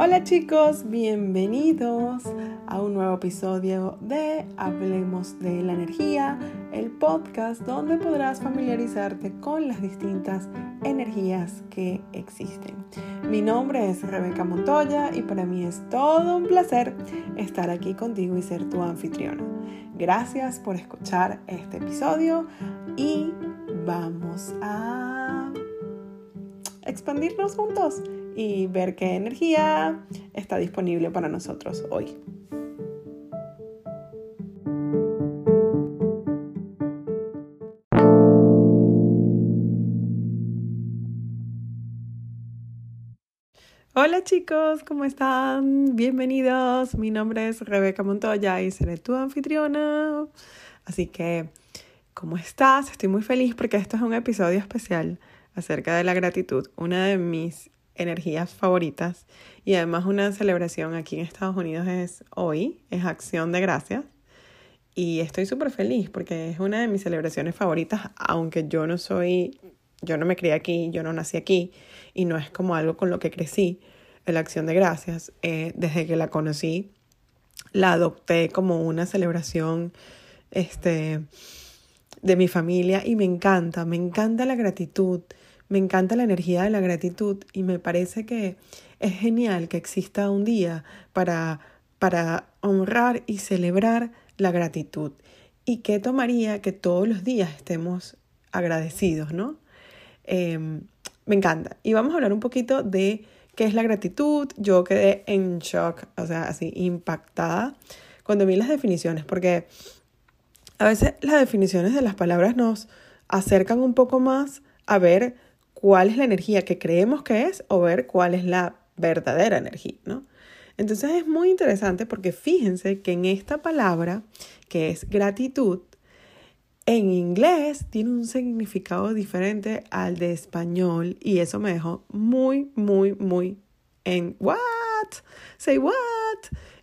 Hola chicos, bienvenidos a un nuevo episodio de Hablemos de la Energía, el podcast donde podrás familiarizarte con las distintas energías que existen. Mi nombre es Rebeca Montoya y para mí es todo un placer estar aquí contigo y ser tu anfitriona. Gracias por escuchar este episodio y vamos a expandirnos juntos y ver qué energía está disponible para nosotros hoy. Hola chicos, ¿cómo están? Bienvenidos. Mi nombre es Rebeca Montoya y seré tu anfitriona. Así que, ¿cómo estás? Estoy muy feliz porque esto es un episodio especial acerca de la gratitud, una de mis energías favoritas. Y además una celebración aquí en Estados Unidos es hoy, es acción de gracias. Y estoy súper feliz porque es una de mis celebraciones favoritas, aunque yo no soy, yo no me crié aquí, yo no nací aquí y no es como algo con lo que crecí, la acción de gracias, eh, desde que la conocí, la adopté como una celebración este, de mi familia y me encanta, me encanta la gratitud me encanta la energía de la gratitud y me parece que es genial que exista un día para, para honrar y celebrar la gratitud. ¿Y qué tomaría que todos los días estemos agradecidos, no? Em, me encanta. Y vamos a hablar un poquito de qué es la gratitud. Yo quedé en shock, o sea, así impactada cuando vi las definiciones, porque a veces las definiciones de las palabras nos acercan un poco más a ver cuál es la energía que creemos que es o ver cuál es la verdadera energía, ¿no? Entonces es muy interesante porque fíjense que en esta palabra, que es gratitud, en inglés tiene un significado diferente al de español y eso me dejó muy, muy, muy en what? Say what?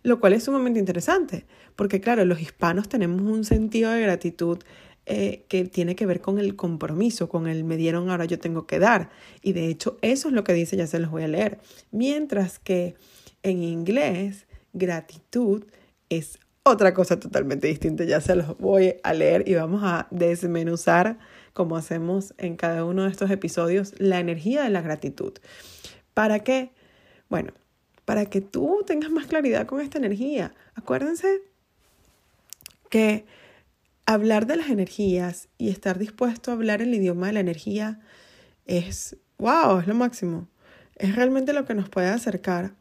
Lo cual es sumamente interesante porque claro, los hispanos tenemos un sentido de gratitud eh, que tiene que ver con el compromiso, con el me dieron, ahora yo tengo que dar. Y de hecho eso es lo que dice, ya se los voy a leer. Mientras que en inglés, gratitud es otra cosa totalmente distinta, ya se los voy a leer y vamos a desmenuzar, como hacemos en cada uno de estos episodios, la energía de la gratitud. ¿Para qué? Bueno, para que tú tengas más claridad con esta energía. Acuérdense que hablar de las energías y estar dispuesto a hablar el idioma de la energía es, wow, es lo máximo. Es realmente lo que nos puede acercar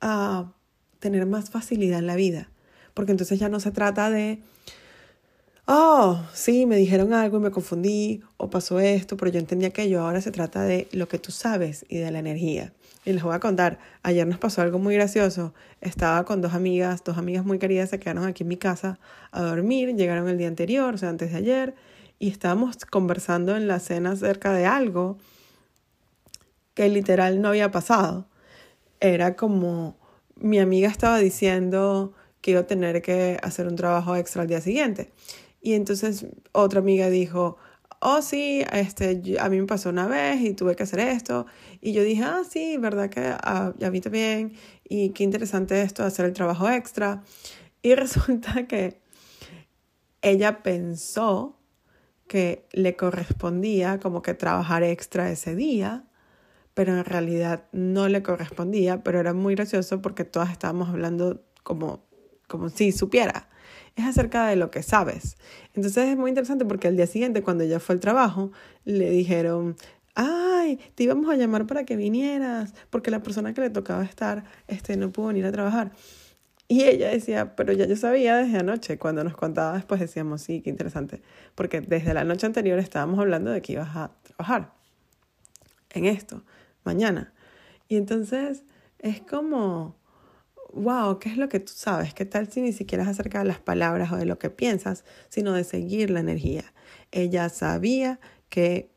a tener más facilidad en la vida. Porque entonces ya no se trata de, oh, sí, me dijeron algo y me confundí, o pasó esto, pero yo entendí aquello. Ahora se trata de lo que tú sabes y de la energía. Y les voy a contar, ayer nos pasó algo muy gracioso. Estaba con dos amigas, dos amigas muy queridas, se quedaron aquí en mi casa a dormir, llegaron el día anterior, o sea, antes de ayer, y estábamos conversando en la cena acerca de algo que literal no había pasado. Era como mi amiga estaba diciendo que iba a tener que hacer un trabajo extra al día siguiente. Y entonces otra amiga dijo, oh sí, este, a mí me pasó una vez y tuve que hacer esto. Y yo dije, ah, sí, verdad que a, a mí también. Y qué interesante esto hacer el trabajo extra. Y resulta que ella pensó que le correspondía como que trabajar extra ese día, pero en realidad no le correspondía, pero era muy gracioso porque todas estábamos hablando como, como si supiera es acerca de lo que sabes. Entonces es muy interesante porque al día siguiente, cuando ella fue al trabajo, le dijeron, ay, te íbamos a llamar para que vinieras, porque la persona que le tocaba estar este, no pudo venir a trabajar. Y ella decía, pero ya yo sabía desde anoche, cuando nos contaba después decíamos, sí, qué interesante, porque desde la noche anterior estábamos hablando de que ibas a trabajar en esto, mañana. Y entonces es como, wow, ¿qué es lo que tú sabes? ¿Qué tal si ni siquiera es acerca de las palabras o de lo que piensas, sino de seguir la energía? Ella sabía que,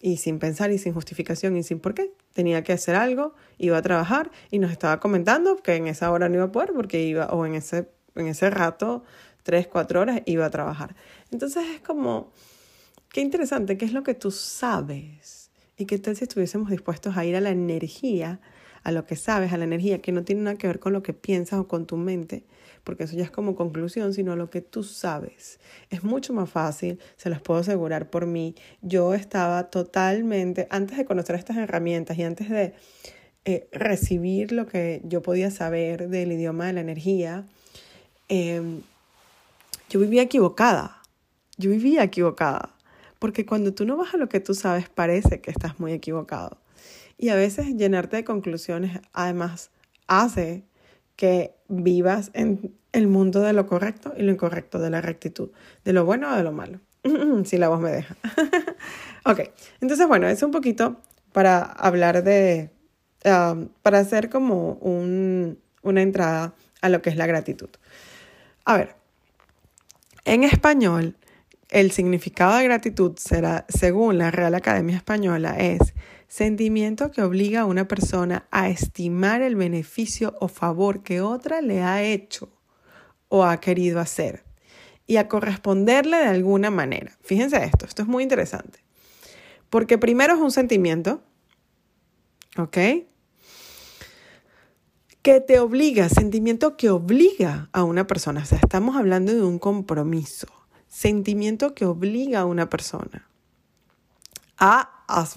y sin pensar y sin justificación y sin por qué, tenía que hacer algo, iba a trabajar y nos estaba comentando que en esa hora no iba a poder porque iba, o en ese, en ese rato, tres, cuatro horas, iba a trabajar. Entonces es como, qué interesante, ¿qué es lo que tú sabes? ¿Y qué tal si estuviésemos dispuestos a ir a la energía? A lo que sabes, a la energía, que no tiene nada que ver con lo que piensas o con tu mente, porque eso ya es como conclusión, sino a lo que tú sabes. Es mucho más fácil, se los puedo asegurar por mí. Yo estaba totalmente, antes de conocer estas herramientas y antes de eh, recibir lo que yo podía saber del idioma de la energía, em, yo vivía equivocada. Yo vivía equivocada. Porque cuando tú no vas a lo que tú sabes, parece que estás muy equivocado. Y a veces llenarte de conclusiones, además, hace que vivas en el mundo de lo correcto y lo incorrecto, de la rectitud, de lo bueno o de lo malo. si la voz me deja. ok, entonces bueno, es un poquito para hablar de, um, para hacer como un, una entrada a lo que es la gratitud. A ver, en español, el significado de gratitud será, según la Real Academia Española, es Sentimiento que obliga a una persona a estimar el beneficio o favor que otra le ha hecho o ha querido hacer y a corresponderle de alguna manera. Fíjense esto, esto es muy interesante. Porque primero es un sentimiento, ¿ok? Que te obliga, sentimiento que obliga a una persona. O sea, estamos hablando de un compromiso. Sentimiento que obliga a una persona a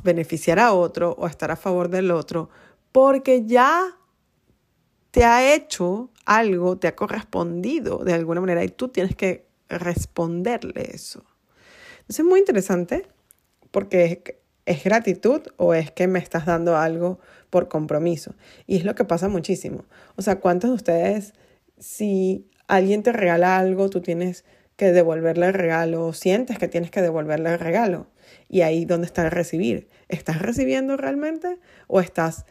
beneficiar a otro o a estar a favor del otro, porque ya te ha hecho algo, te ha correspondido de alguna manera y tú tienes que responderle eso. Entonces es muy interesante porque es, es gratitud o es que me estás dando algo por compromiso. Y es lo que pasa muchísimo. O sea, ¿cuántos de ustedes, si alguien te regala algo, tú tienes que devolverle el regalo sientes que tienes que devolverle el regalo? Y ahí donde está el recibir. ¿Estás recibiendo realmente o estás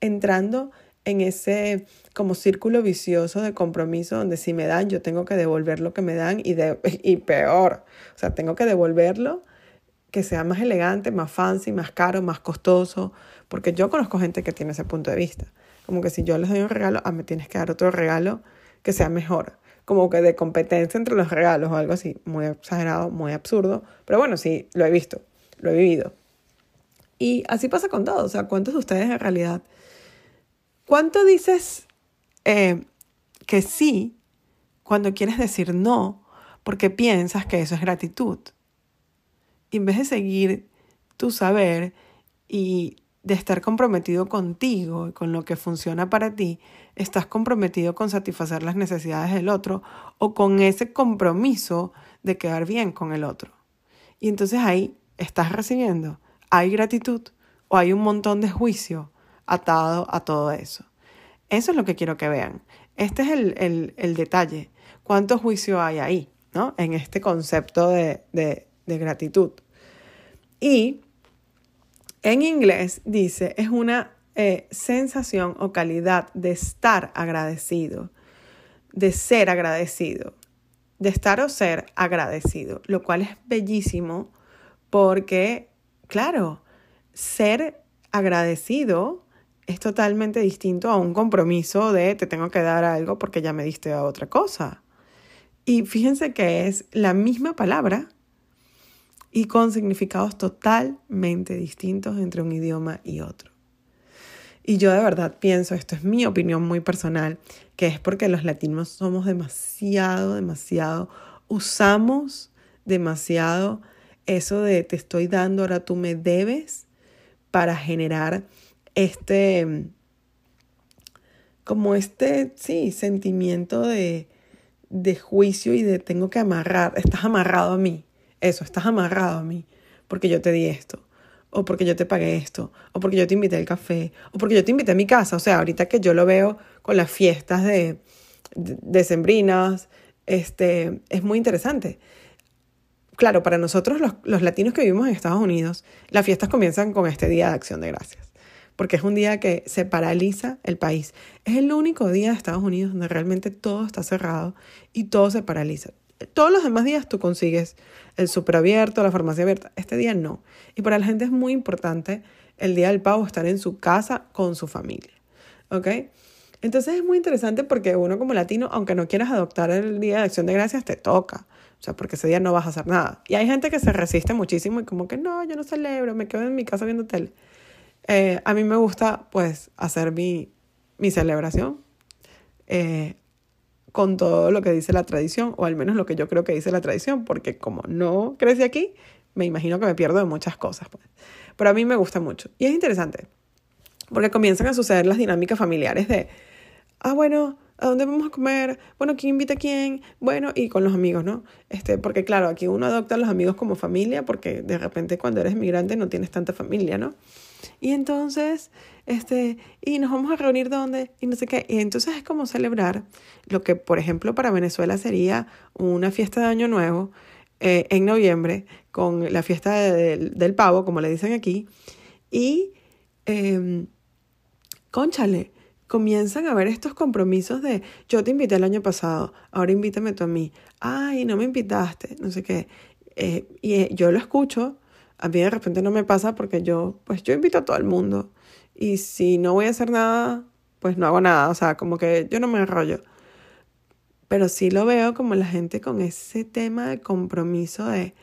entrando en ese como círculo vicioso de compromiso donde si me dan yo tengo que devolver lo que me dan y, de, y peor, o sea, tengo que devolverlo que sea más elegante, más fancy, más caro, más costoso, porque yo conozco gente que tiene ese punto de vista, como que si yo les doy un regalo, a ah, me tienes que dar otro regalo que sea mejor como que de competencia entre los regalos o algo así, muy exagerado, muy absurdo, pero bueno, sí, lo he visto, lo he vivido. Y así pasa con todo, o sea, ¿cuántos de ustedes en realidad? ¿Cuánto dices eh, que sí cuando quieres decir no porque piensas que eso es gratitud? Y en vez de seguir tu saber y de estar comprometido contigo y con lo que funciona para ti, estás comprometido con satisfacer las necesidades del otro o con ese compromiso de quedar bien con el otro. Y entonces ahí estás recibiendo, hay gratitud o hay un montón de juicio atado a todo eso. Eso es lo que quiero que vean. Este es el, el, detalle. ¿Cuánto juicio hay ahí, ¿no? En este concepto de, de, de gratitud. Y en inglés dice, es una eh, sensación o calidad de estar agradecido, de ser agradecido, de estar o ser agradecido, lo cual es bellísimo porque, claro, ser agradecido es totalmente distinto a un compromiso de te tengo que dar algo porque ya me diste a otra cosa. Y fíjense que es la misma palabra, y con significados totalmente distintos entre un idioma y otro. Y yo de verdad pienso, esto es mi opinión muy personal, que es porque los latinos somos demasiado, demasiado, usamos demasiado eso de te estoy dando, ahora tú me debes, para generar este, como este, sí, sentimiento de, de juicio y de tengo que amarrar, estás amarrado a mí, eso, estás amarrado a mí porque yo te di esto, o porque yo te pagué esto, o porque yo te invité al café, o porque yo te invité a mi casa. O sea, ahorita que yo lo veo con las fiestas de, de, sembrinas, este, es muy interesante. Claro, para nosotros los, los latinos que vivimos en Estados Unidos, las fiestas comienzan con este Día de Acción de Gracias porque es un día que se paraliza el país. Es el único día de Estados Unidos donde realmente todo está cerrado y todo se paraliza. Todos los demás días tú consigues el super abierto, la farmacia abierta. Este día no. Y para la gente es muy importante el día del pavo estar en su casa con su familia. ¿Ok? Entonces es muy interesante porque uno como latino, aunque no quieras adoptar el Día de Acción de Gracias, te toca. O sea, porque ese día no vas a hacer nada. Y hay gente que se resiste muchísimo y como que no, yo no celebro, me quedo en mi casa viendo tele. Eh, a mí me gusta pues hacer mi, mi celebración eh, con todo lo que dice la tradición, o al menos lo que yo creo que dice la tradición, porque como no crecí aquí, me imagino que me pierdo de muchas cosas. Pues. Pero a mí me gusta mucho. Y es interesante, porque comienzan a suceder las dinámicas familiares de, ah, bueno, ¿a dónde vamos a comer? Bueno, ¿quién invita a quién? Bueno, y con los amigos, ¿no? Este, porque claro, aquí uno adopta a los amigos como familia, porque de repente cuando eres migrante no tienes tanta familia, ¿no? Y entonces, este, y nos vamos a reunir dónde, y no sé qué. Y entonces es como celebrar lo que, por ejemplo, para Venezuela sería una fiesta de Año Nuevo eh, en noviembre, con la fiesta del pavo, como le dicen aquí. Y, eh, conchale, comienzan a ver estos compromisos de yo te invité el año pasado, ahora invítame tú a mí. Ay, no me invitaste, no sé qué. Eh, y eh, yo lo escucho a mí de repente no me pasa porque yo, pues yo invito a todo el mundo. Y si no voy a hacer nada, pues no hago nada. O sea, como que yo no me enrollo. Pero sí lo veo como la gente con ese tema de compromiso de...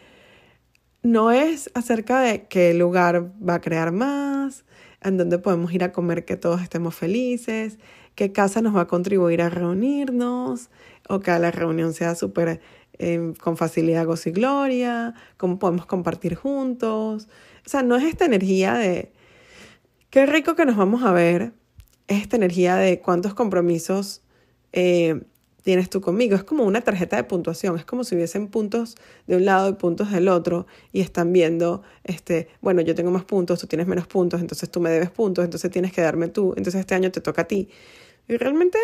No es acerca de qué lugar va a crear más, en dónde podemos ir a comer que todos estemos felices, qué casa nos va a contribuir a reunirnos, o que la reunión sea súper con facilidad gozo y gloria, cómo podemos compartir juntos. O sea, no es esta energía de qué rico que nos vamos a ver, es esta energía de cuántos compromisos eh, tienes tú conmigo. Es como una tarjeta de puntuación, es como si hubiesen puntos de un lado y puntos del otro y están viendo, este, bueno, yo tengo más puntos, tú tienes menos puntos, entonces tú me debes puntos, entonces tienes que darme tú, entonces este año te toca a ti. Y realmente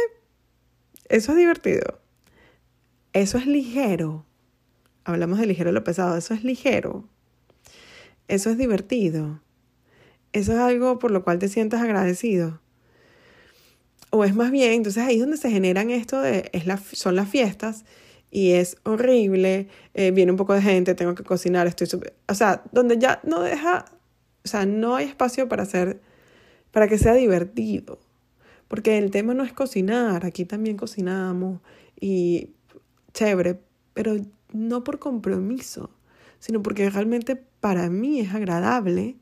eso es divertido. Eso es ligero. Hablamos de ligero lo pesado. Eso es ligero. Eso es divertido. Eso es algo por lo cual te sientas agradecido. O es más bien, entonces ahí es donde se generan esto de, es son las fiestas y es horrible, eh, viene un poco de gente, tengo que cocinar, estoy o sea, donde ya no deja, o sea, no hay espacio para hacer, para que sea divertido, porque el tema no es cocinar, aquí también cocinamos y chévere, pero no por compromiso, sino porque realmente para mí es agradable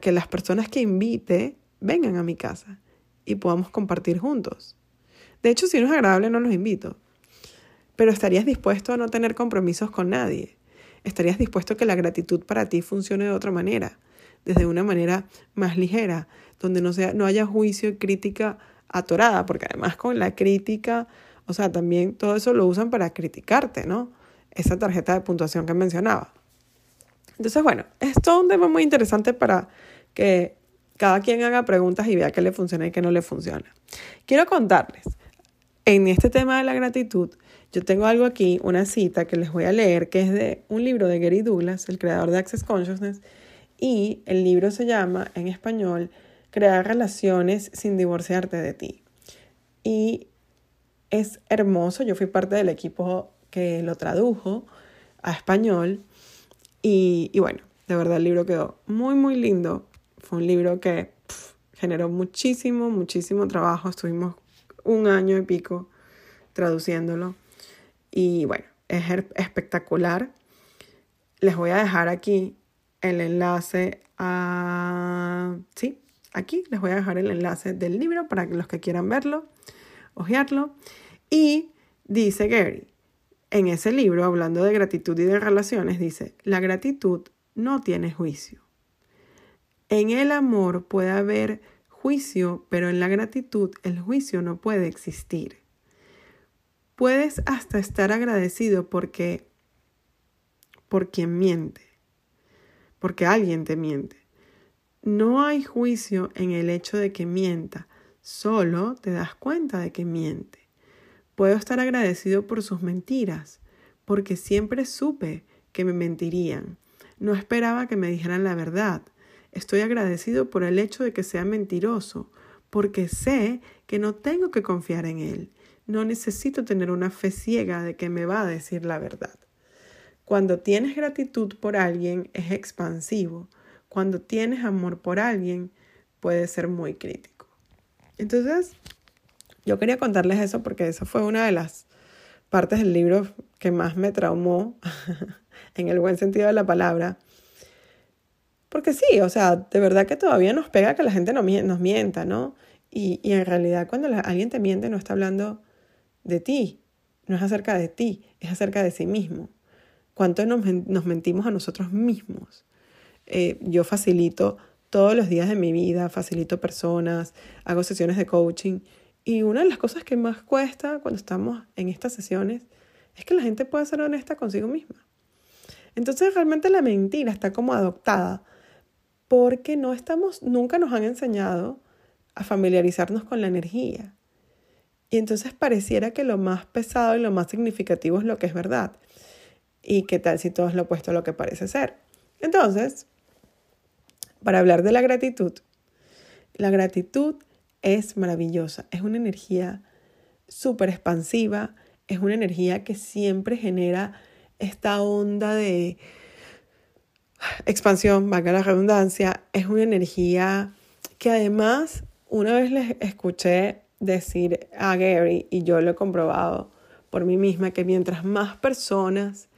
que las personas que invite vengan a mi casa y podamos compartir juntos. De hecho, si no es agradable, no los invito. Pero estarías dispuesto a no tener compromisos con nadie. Estarías dispuesto a que la gratitud para ti funcione de otra manera, desde una manera más ligera, donde no, sea, no haya juicio y crítica atorada, porque además con la crítica o sea, también todo eso lo usan para criticarte, ¿no? Esa tarjeta de puntuación que mencionaba. Entonces, bueno, es todo un tema muy interesante para que cada quien haga preguntas y vea qué le funciona y qué no le funciona. Quiero contarles, en este tema de la gratitud, yo tengo algo aquí, una cita que les voy a leer, que es de un libro de Gary Douglas, el creador de Access Consciousness, y el libro se llama en español Crear relaciones sin divorciarte de ti. Y es hermoso. Yo fui parte del equipo que lo tradujo a español. Y, bueno, de verdad el libro quedó muy, muy lindo. Fue un libro que generó muchísimo, muchísimo trabajo. Estuvimos un año y pico traduciéndolo. Y bueno, es espectacular. Les voy a dejar aquí el enlace a... Sí, aquí les voy a dejar el enlace del libro para los que quieran verlo, ojearlo. Y dice Gary, en ese libro, hablando de gratitud y de relaciones, dice, la gratitud no tiene juicio. En el amor puede haber juicio, pero en la gratitud el juicio no puede existir. Puedes hasta estar agradecido porque por quien miente, porque alguien te miente. No hay juicio en el hecho de que mienta, solo te das cuenta de que miente. Puedo estar agradecido por sus mentiras, porque siempre supe que me mentirían. No esperaba que me dijeran la verdad. Estoy agradecido por el hecho de que sea mentiroso, porque sé que no tengo que confiar en él. No necesito tener una fe ciega de que me va a decir la verdad. Cuando tienes gratitud por alguien es expansivo. Cuando tienes amor por alguien puede ser muy crítico. Entonces, yo quería contarles eso porque esa fue una de las partes del libro que más me traumó, en el buen sentido de la palabra. Porque sí, o sea, de verdad que todavía nos pega que la gente nos mienta, ¿no? Y, y en realidad cuando alguien te miente no está hablando de ti, no es acerca de ti, es acerca de sí mismo. ¿Cuánto nos, nos mentimos a nosotros mismos? Eh, yo facilito todos los días de mi vida, facilito personas, hago sesiones de coaching y una de las cosas que más cuesta cuando estamos en estas sesiones es que la gente pueda ser honesta consigo misma. Entonces realmente la mentira está como adoptada porque no estamos, nunca nos han enseñado a familiarizarnos con la energía. Y entonces pareciera que lo más pesado y lo más significativo es lo que es verdad. ¿Y qué tal si todo es lo opuesto a lo que parece ser? Entonces, para hablar de la gratitud, la gratitud es maravillosa, es una energía súper expansiva, es una energía que siempre genera esta onda de expansión, valga la redundancia, es una energía que además una vez les escuché decir a Gary, y yo lo he comprobado por mí misma, que mientras más personas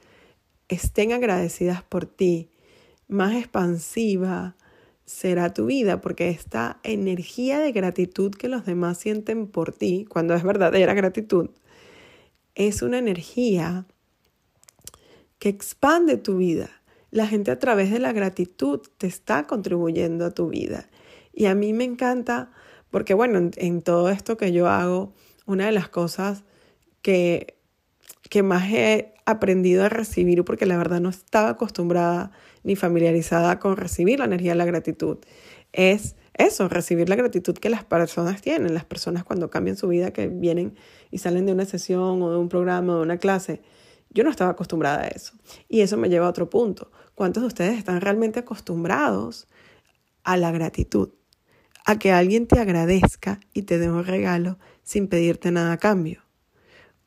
estén agradecidas por ti, más expansiva será tu vida, porque esta energía de gratitud que los demás sienten por ti, cuando es verdadera gratitud, es una energía que expande tu vida. La gente a través de la gratitud te está contribuyendo a tu vida. Y a mí me encanta porque, bueno, en, todo esto que yo hago, una de las cosas que, que más he aprendido a recibir, porque la verdad no estaba acostumbrada ni familiarizada con recibir la energía de la gratitud, es eso, recibir la gratitud que las personas tienen, las personas cuando cambian su vida, que vienen y salen de una sesión o de un programa o de una clase. Yo no estaba acostumbrada a eso. Y eso me lleva a otro punto. ¿Cuántos de ustedes están realmente acostumbrados a la gratitud? A que alguien te agradezca y te dé un regalo sin pedirte nada a cambio.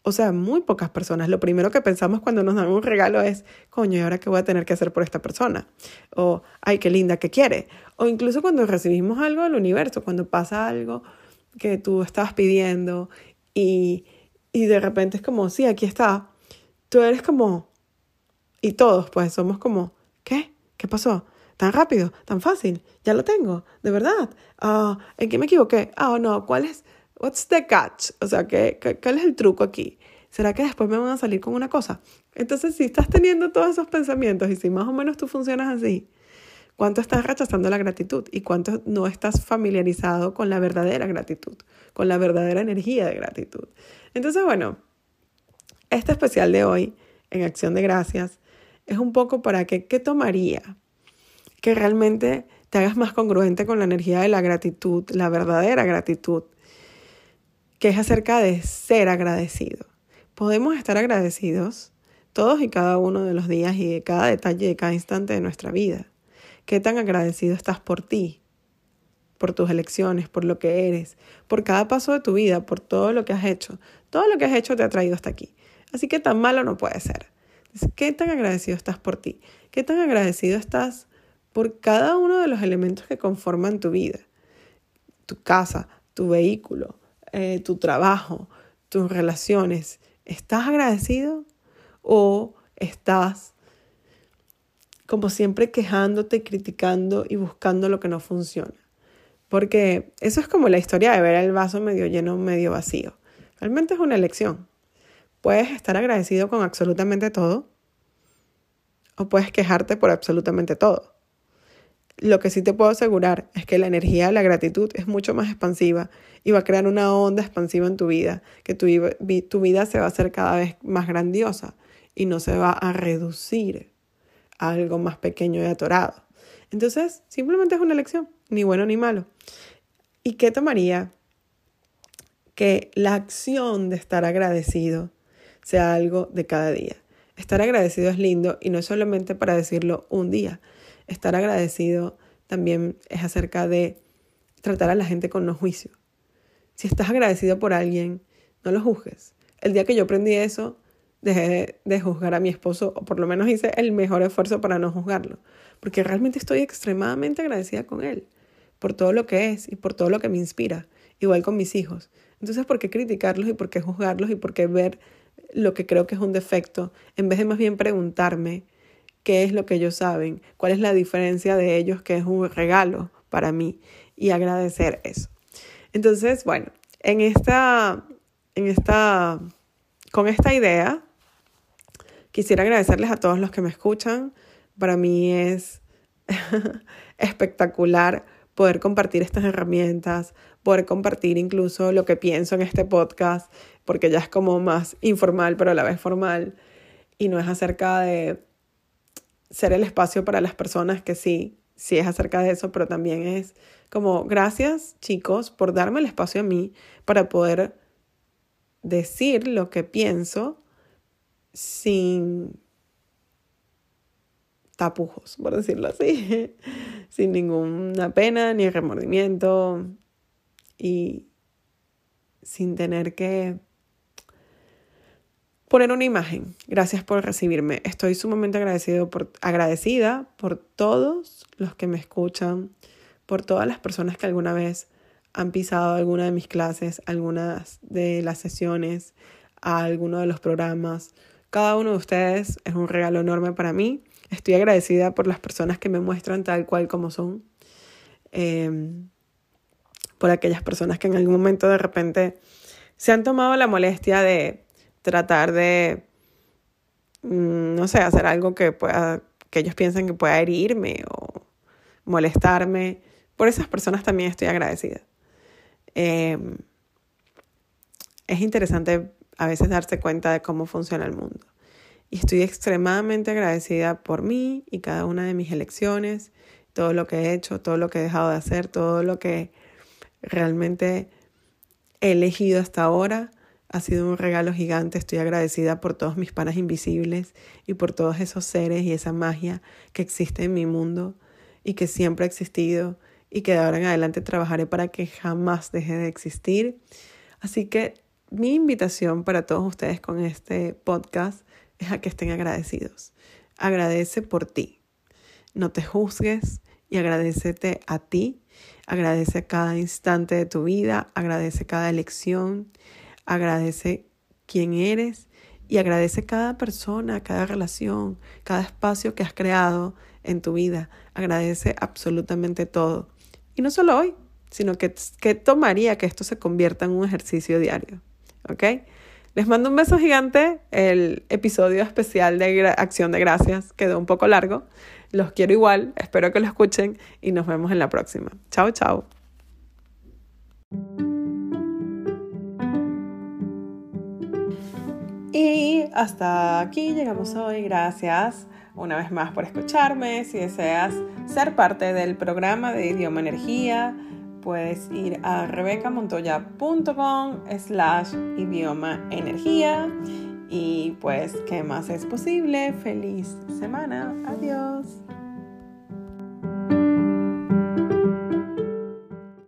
O sea, muy pocas personas. Lo primero que pensamos cuando nos dan un regalo es, coño, ¿y ahora qué voy a tener que hacer por esta persona? O, ay, qué linda que quiere. O incluso cuando recibimos algo del universo, cuando pasa algo que tú estabas pidiendo y, y de repente es como, sí, aquí está. Tú eres como, y todos pues somos como, ¿qué? ¿Qué pasó? ¿Tan rápido? ¿Tan fácil? Ya lo tengo, de verdad. Ah, ¿En qué me equivoqué? Ah, no, ¿cuál es? What's the catch? O sea, ¿qué, qué, cuál es el truco aquí? ¿Será que después me van a salir con una cosa? Entonces, si estás teniendo todos esos pensamientos y si más o menos tú funcionas así, ¿cuánto estás rechazando la gratitud? ¿Y cuánto no estás familiarizado con la verdadera gratitud? Con la verdadera energía de gratitud. Entonces, bueno, este especial de hoy, en Acción de Gracias, es un poco para que, ¿qué tomaría? Que realmente te hagas más congruente con la energía de la gratitud, la verdadera gratitud que es acerca de ser agradecido. Podemos estar agradecidos todos y cada uno de los días y de cada detalle de cada instante de nuestra vida. ¿Qué tan agradecido estás por ti? Por tus elecciones, por lo que eres, por cada paso de tu vida, por todo lo que has hecho. Todo lo que has hecho te ha traído hasta aquí. Así que tan malo no puede ser. ¿Qué tan agradecido estás por ti? ¿Qué tan agradecido estás por cada uno de los elementos que conforman tu vida? Tu casa, tu vehículo, eh, tu trabajo, tus relaciones, ¿estás agradecido o estás como siempre quejándote, criticando y buscando lo que no funciona? Porque eso es como la historia de ver el vaso medio lleno, medio vacío. Realmente es una elección. Puedes estar agradecido con absolutamente todo o puedes quejarte por absolutamente todo. Lo que sí te puedo asegurar es que la energía de la gratitud es mucho más expansiva y va a crear una onda expansiva en tu vida, que tu, vida se va a hacer cada vez más grandiosa y no se va a reducir a algo más pequeño y atorado. Entonces, simplemente es una elección, ni bueno ni malo. ¿Y qué tomaría que la acción de estar agradecido sea algo de cada día? Estar agradecido es lindo y no es solamente para decirlo un día, Estar agradecido también es acerca de tratar a la gente con no juicio. Si estás agradecido por alguien, no lo juzgues. El día que yo aprendí eso, dejé de juzgar a mi esposo, o por lo menos hice el mejor esfuerzo para no juzgarlo, porque realmente estoy extremadamente agradecida con él, por todo lo que es y por todo lo que me inspira, igual con mis hijos. Entonces, ¿por qué criticarlos y por qué juzgarlos y por qué ver lo que creo que es un defecto, en vez de más bien preguntarme qué es lo que ellos saben, cuál es la diferencia de ellos, que es un regalo para mí y agradecer eso. Entonces, bueno, en esta, en esta, con esta idea, quisiera agradecerles a todos los que me escuchan. Para mí es espectacular poder compartir estas herramientas, poder compartir incluso lo que pienso en este podcast, porque ya es como más informal, pero a la vez formal, y no es acerca de ser el espacio para las personas que sí, sí es acerca de eso, pero también es como gracias chicos por darme el espacio a mí para poder decir lo que pienso sin tapujos, por decirlo así, sin ninguna pena ni remordimiento y sin tener que poner una imagen. Gracias por recibirme. Estoy sumamente agradecido por, agradecida por todos los que me escuchan, por todas las personas que alguna vez han pisado alguna de mis clases, algunas de las sesiones, a alguno de los programas. Cada uno de ustedes es un regalo enorme para mí Estoy agradecida por las personas que me muestran tal cual como son. Em, por aquellas personas que en algún momento de repente se han tomado la molestia de tratar de, mm, no sé, hacer algo que pueda, que ellos piensen que pueda herirme o molestarme. Por esas personas también estoy agradecida. Em, es interesante a veces darse cuenta de cómo funciona el mundo. Y estoy extremadamente agradecida por mí y cada una de mis elecciones, todo lo que he hecho, todo lo que he dejado de hacer, todo lo que realmente he elegido hasta ahora. Ha sido un regalo gigante. Estoy agradecida por todos mis panas invisibles y por todos esos seres y esa magia que existe en mi mundo y que siempre ha existido y que de ahora en adelante trabajaré para que jamás deje de existir. Así que mi invitación para todos ustedes con este podcast es a que estén agradecidos. Agradece por ti. No te juzgues y agradecete a ti. Agradece cada instante de tu vida, agradece cada elección, agradece quién eres y agradece cada persona, cada relación, cada espacio que has creado en tu vida. Agradece absolutamente todo. Y no solo hoy, sino que, que tomaría que esto se convierta en un ejercicio diario. ¿Ok? Les mando un beso gigante. El episodio especial de Acción de Gracias quedó un poco largo. Los quiero igual. Espero que lo escuchen y nos vemos en la próxima. Chao, chao. Y hasta aquí llegamos hoy. Gracias una vez más por escucharme. Si deseas ser parte del programa de Idioma Energía, puedes ir a rebecamontoya.com slash idioma energía y pues, ¿qué más es posible? Feliz semana. Adiós.